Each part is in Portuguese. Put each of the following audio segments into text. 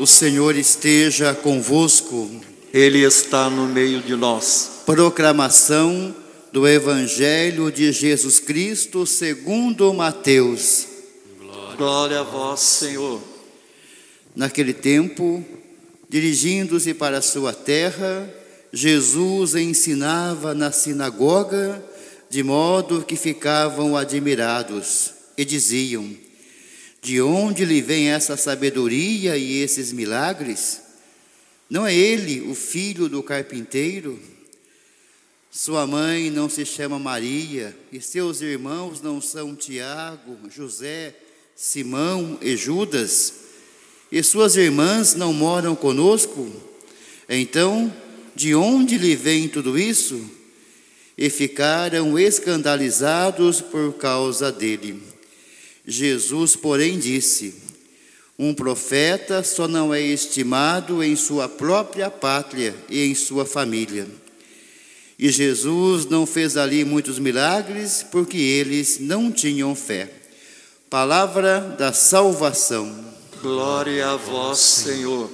O Senhor esteja convosco. Ele está no meio de nós. Proclamação do Evangelho de Jesus Cristo segundo Mateus. Glória a vós, Senhor. Naquele tempo, dirigindo-se para a sua terra, Jesus ensinava na sinagoga, de modo que ficavam admirados e diziam: De onde lhe vem essa sabedoria e esses milagres? Não é ele o filho do carpinteiro? Sua mãe não se chama Maria, e seus irmãos não são Tiago, José, Simão e Judas? E suas irmãs não moram conosco? Então, de onde lhe vem tudo isso? E ficaram escandalizados por causa dele. Jesus, porém, disse: Um profeta só não é estimado em sua própria pátria e em sua família. E Jesus não fez ali muitos milagres porque eles não tinham fé. Palavra da salvação. Glória a vós, Senhor.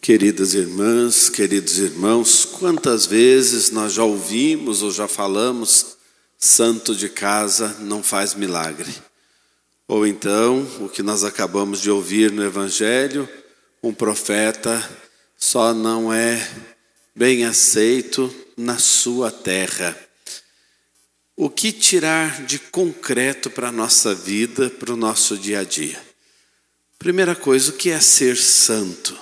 Queridas irmãs, queridos irmãos, quantas vezes nós já ouvimos ou já falamos, santo de casa não faz milagre. Ou então, o que nós acabamos de ouvir no Evangelho, um profeta só não é bem aceito na sua terra. O que tirar de concreto para a nossa vida, para o nosso dia a dia? Primeira coisa, o que é ser santo?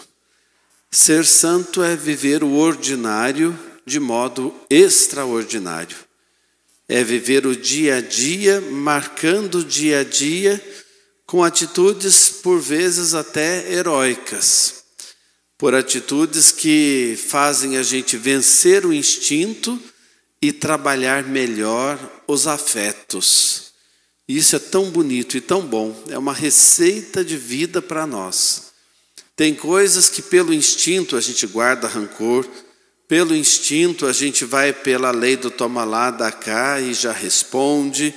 Ser santo é viver o ordinário de modo extraordinário. É viver o dia a dia, marcando o dia a dia com atitudes por vezes até heróicas, por atitudes que fazem a gente vencer o instinto e trabalhar melhor os afetos. Isso é tão bonito e tão bom, é uma receita de vida para nós. Tem coisas que pelo instinto a gente guarda rancor, pelo instinto a gente vai pela lei do toma lá, dá cá e já responde,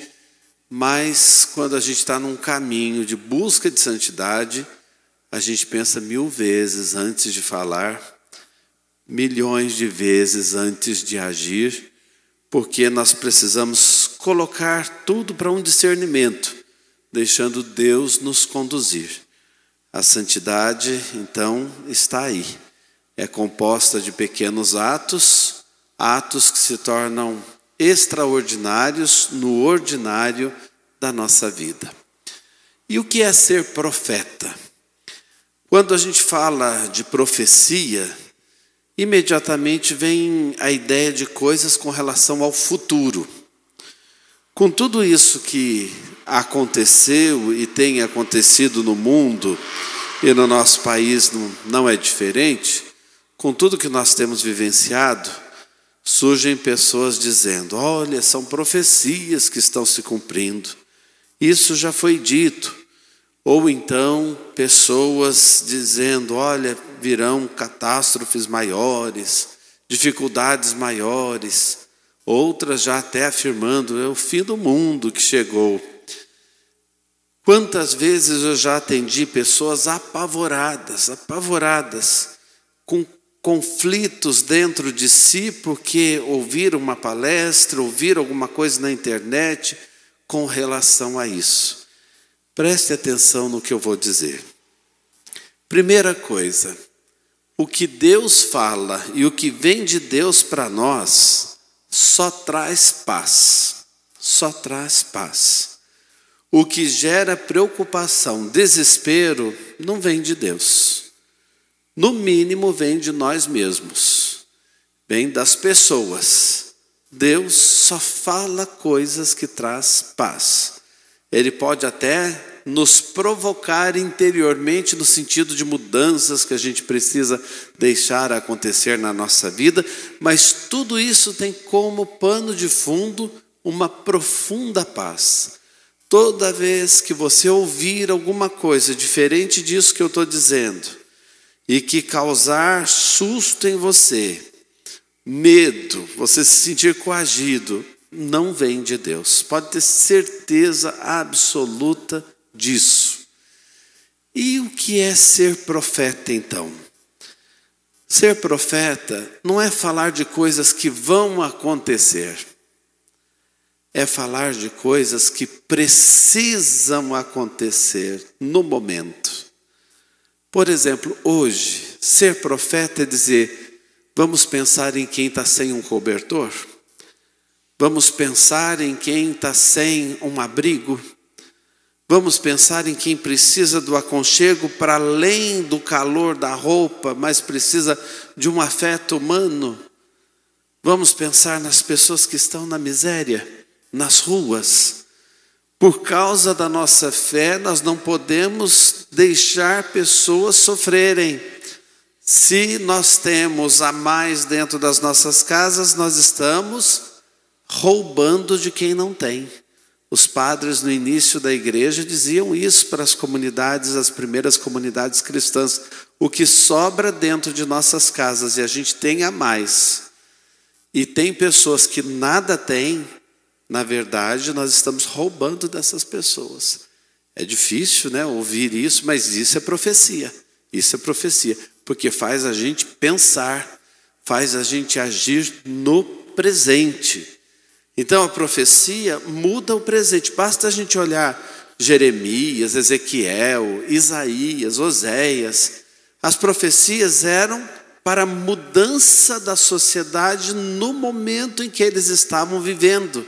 mas quando a gente está num caminho de busca de santidade, a gente pensa mil vezes antes de falar, milhões de vezes antes de agir, porque nós precisamos colocar tudo para um discernimento, deixando Deus nos conduzir. A santidade, então, está aí. É composta de pequenos atos, atos que se tornam extraordinários no ordinário da nossa vida. E o que é ser profeta? Quando a gente fala de profecia, imediatamente vem a ideia de coisas com relação ao futuro. Com tudo isso que aconteceu e tem acontecido no mundo e no nosso país não, é diferente, com tudo que nós temos vivenciado, surgem pessoas dizendo: olha, são profecias que estão se cumprindo, isso já foi dito. Ou então pessoas dizendo: olha, virão catástrofes maiores, dificuldades maiores. Outras já até afirmando: é o fim do mundo que chegou. Quantas vezes eu já atendi pessoas apavoradas, apavoradas, com conflitos dentro de si, porque ouviram uma palestra, ouviram alguma coisa na internet com relação a isso. Preste atenção no que eu vou dizer. Primeira coisa, o que Deus fala e o que vem de Deus para nós só traz paz, só traz paz. O que gera preocupação, desespero, não vem de Deus. No mínimo, vem de nós mesmos, vem das pessoas. Deus só fala coisas que traz paz. Ele pode até nos provocar interiormente no sentido de mudanças que a gente precisa deixar acontecer na nossa vida, mas tudo isso tem como pano de fundo uma profunda paz. Toda vez que você ouvir alguma coisa diferente disso que eu estou dizendo, e que causar susto em você, medo, você se sentir coagido, não vem de Deus. Pode ter certeza absoluta disso. E o que é ser profeta então? Ser profeta não é falar de coisas que vão acontecer, é falar de coisas que precisam acontecer no momento. Por exemplo, hoje, ser profeta é dizer: vamos pensar em quem está sem um cobertor, vamos pensar em quem está sem um abrigo, Vamos pensar em quem precisa do aconchego para além do calor da roupa, mas precisa de um afeto humano. Vamos pensar nas pessoas que estão na miséria, nas ruas. Por causa da nossa fé, nós não podemos deixar pessoas sofrerem. Se nós temos a mais dentro das nossas casas, nós estamos roubando de quem não tem. Os padres no início da igreja diziam isso para as comunidades, as primeiras comunidades cristãs. O que sobra dentro de nossas casas e a gente tem a mais. E tem pessoas que nada têm, na verdade, nós estamos roubando dessas pessoas. É difícil, né, ouvir isso, mas isso é profecia. Isso é profecia, porque faz a gente pensar, faz a gente agir no presente. Então a profecia muda o presente. Basta a gente olhar Jeremias, Ezequiel, Isaías, Oséias. As profecias eram para a mudança da sociedade no momento em que eles estavam vivendo.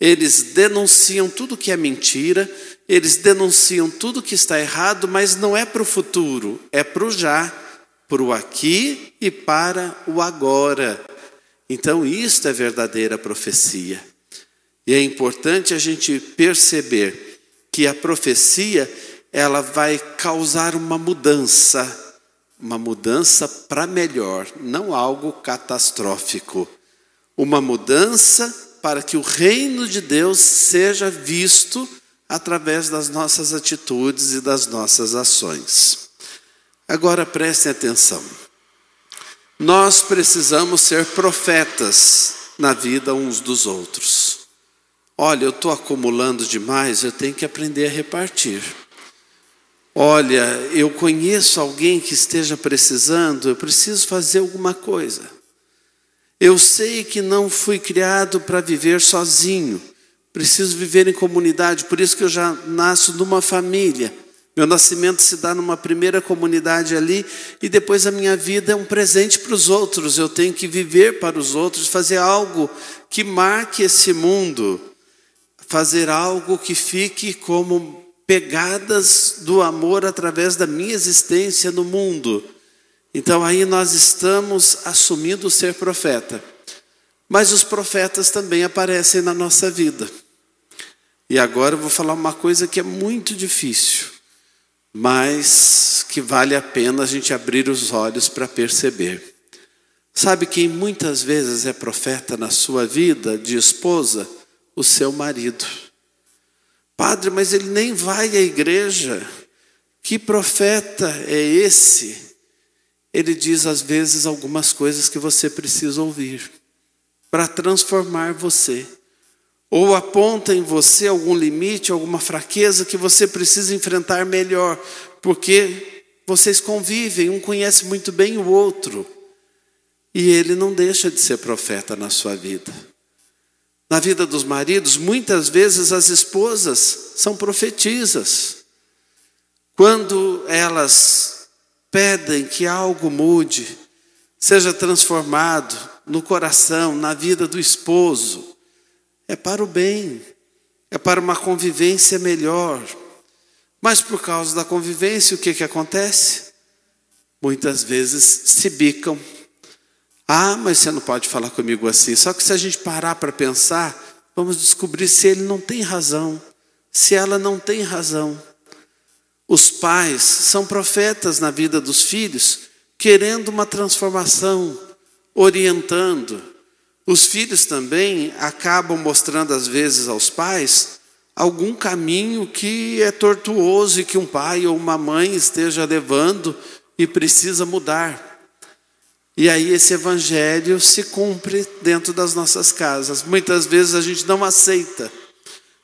Eles denunciam tudo que é mentira, eles denunciam tudo que está errado, mas não é para o futuro, é para o já, para o aqui e para o agora. Então, isto é verdadeira profecia. E é importante a gente perceber que a profecia, ela vai causar uma mudança, uma mudança para melhor, não algo catastrófico. Uma mudança para que o reino de Deus seja visto através das nossas atitudes e das nossas ações. Agora prestem atenção. Nós precisamos ser profetas na vida uns dos outros. Olha, eu estou acumulando demais, eu tenho que aprender a repartir. Olha, eu conheço alguém que esteja precisando, eu preciso fazer alguma coisa. Eu sei que não fui criado para viver sozinho, preciso viver em comunidade, por isso que eu já nasço numa família. Meu nascimento se dá numa primeira comunidade ali e depois a minha vida é um presente para os outros. Eu tenho que viver para os outros, fazer algo que marque esse mundo, fazer algo que fique como pegadas do amor através da minha existência no mundo. Então aí nós estamos assumindo ser profeta. Mas os profetas também aparecem na nossa vida. E agora eu vou falar uma coisa que é muito difícil mas que vale a pena a gente abrir os olhos para perceber. Sabe quem muitas vezes é profeta na sua vida de esposa? O seu marido. Padre, mas ele nem vai à igreja. Que profeta é esse? Ele diz às vezes algumas coisas que você precisa ouvir para transformar você ou aponta em você algum limite, alguma fraqueza que você precisa enfrentar melhor, porque vocês convivem, um conhece muito bem o outro, e ele não deixa de ser profeta na sua vida. Na vida dos maridos, muitas vezes as esposas são profetisas. Quando elas pedem que algo mude, seja transformado no coração, na vida do esposo, é para o bem, é para uma convivência melhor. Mas por causa da convivência, o que, que acontece? Muitas vezes se bicam. Ah, mas você não pode falar comigo assim. Só que se a gente parar para pensar, vamos descobrir se ele não tem razão, se ela não tem razão. Os pais são profetas na vida dos filhos, querendo uma transformação, orientando, os filhos também acabam mostrando, às vezes, aos pais algum caminho que é tortuoso e que um pai ou uma mãe esteja levando e precisa mudar. E aí esse evangelho se cumpre dentro das nossas casas. Muitas vezes a gente não aceita,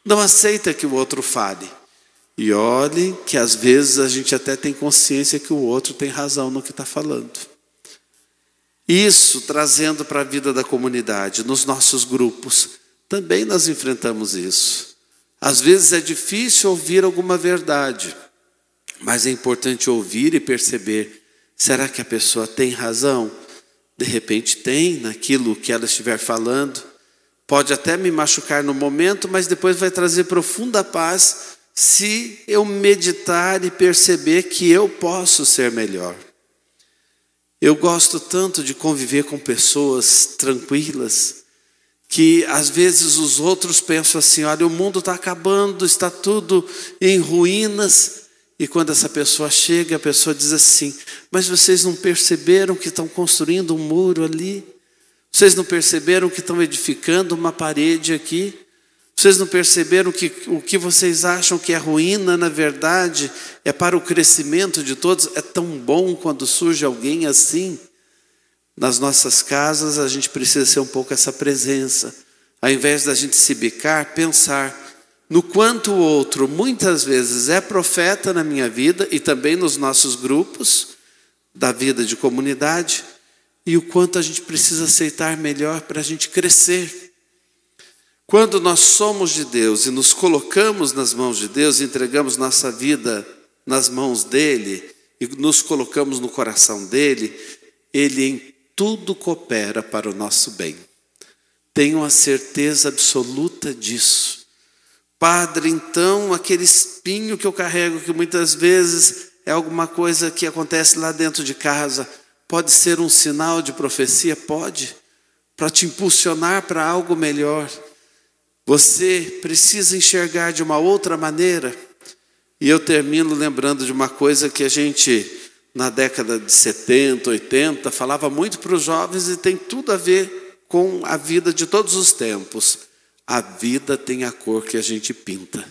não aceita que o outro fale. E olhe que às vezes a gente até tem consciência que o outro tem razão no que está falando. Isso trazendo para a vida da comunidade, nos nossos grupos, também nós enfrentamos isso. Às vezes é difícil ouvir alguma verdade, mas é importante ouvir e perceber: será que a pessoa tem razão? De repente tem naquilo que ela estiver falando. Pode até me machucar no momento, mas depois vai trazer profunda paz se eu meditar e perceber que eu posso ser melhor. Eu gosto tanto de conviver com pessoas tranquilas, que às vezes os outros pensam assim: olha, o mundo está acabando, está tudo em ruínas. E quando essa pessoa chega, a pessoa diz assim: Mas vocês não perceberam que estão construindo um muro ali? Vocês não perceberam que estão edificando uma parede aqui? Vocês não perceberam que o que vocês acham que é ruína, na verdade, é para o crescimento de todos? É tão bom quando surge alguém assim. Nas nossas casas, a gente precisa ser um pouco essa presença. Ao invés da gente se bicar, pensar no quanto o outro, muitas vezes, é profeta na minha vida e também nos nossos grupos, da vida de comunidade, e o quanto a gente precisa aceitar melhor para a gente crescer. Quando nós somos de Deus e nos colocamos nas mãos de Deus, entregamos nossa vida nas mãos dele e nos colocamos no coração dele, ele em tudo coopera para o nosso bem. Tenho a certeza absoluta disso. Padre, então, aquele espinho que eu carrego, que muitas vezes é alguma coisa que acontece lá dentro de casa, pode ser um sinal de profecia? Pode, para te impulsionar para algo melhor. Você precisa enxergar de uma outra maneira. E eu termino lembrando de uma coisa que a gente, na década de 70, 80, falava muito para os jovens e tem tudo a ver com a vida de todos os tempos. A vida tem a cor que a gente pinta.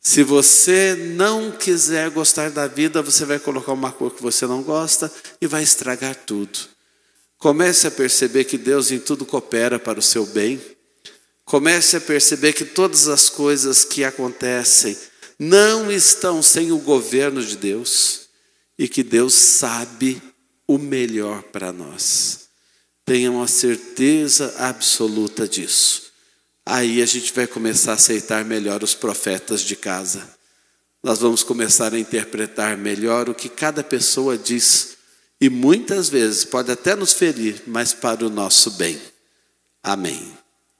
Se você não quiser gostar da vida, você vai colocar uma cor que você não gosta e vai estragar tudo. Comece a perceber que Deus em tudo coopera para o seu bem Comece a perceber que todas as coisas que acontecem não estão sem o governo de Deus e que Deus sabe o melhor para nós. Tenham a certeza absoluta disso. Aí a gente vai começar a aceitar melhor os profetas de casa. Nós vamos começar a interpretar melhor o que cada pessoa diz. E muitas vezes pode até nos ferir, mas para o nosso bem. Amém.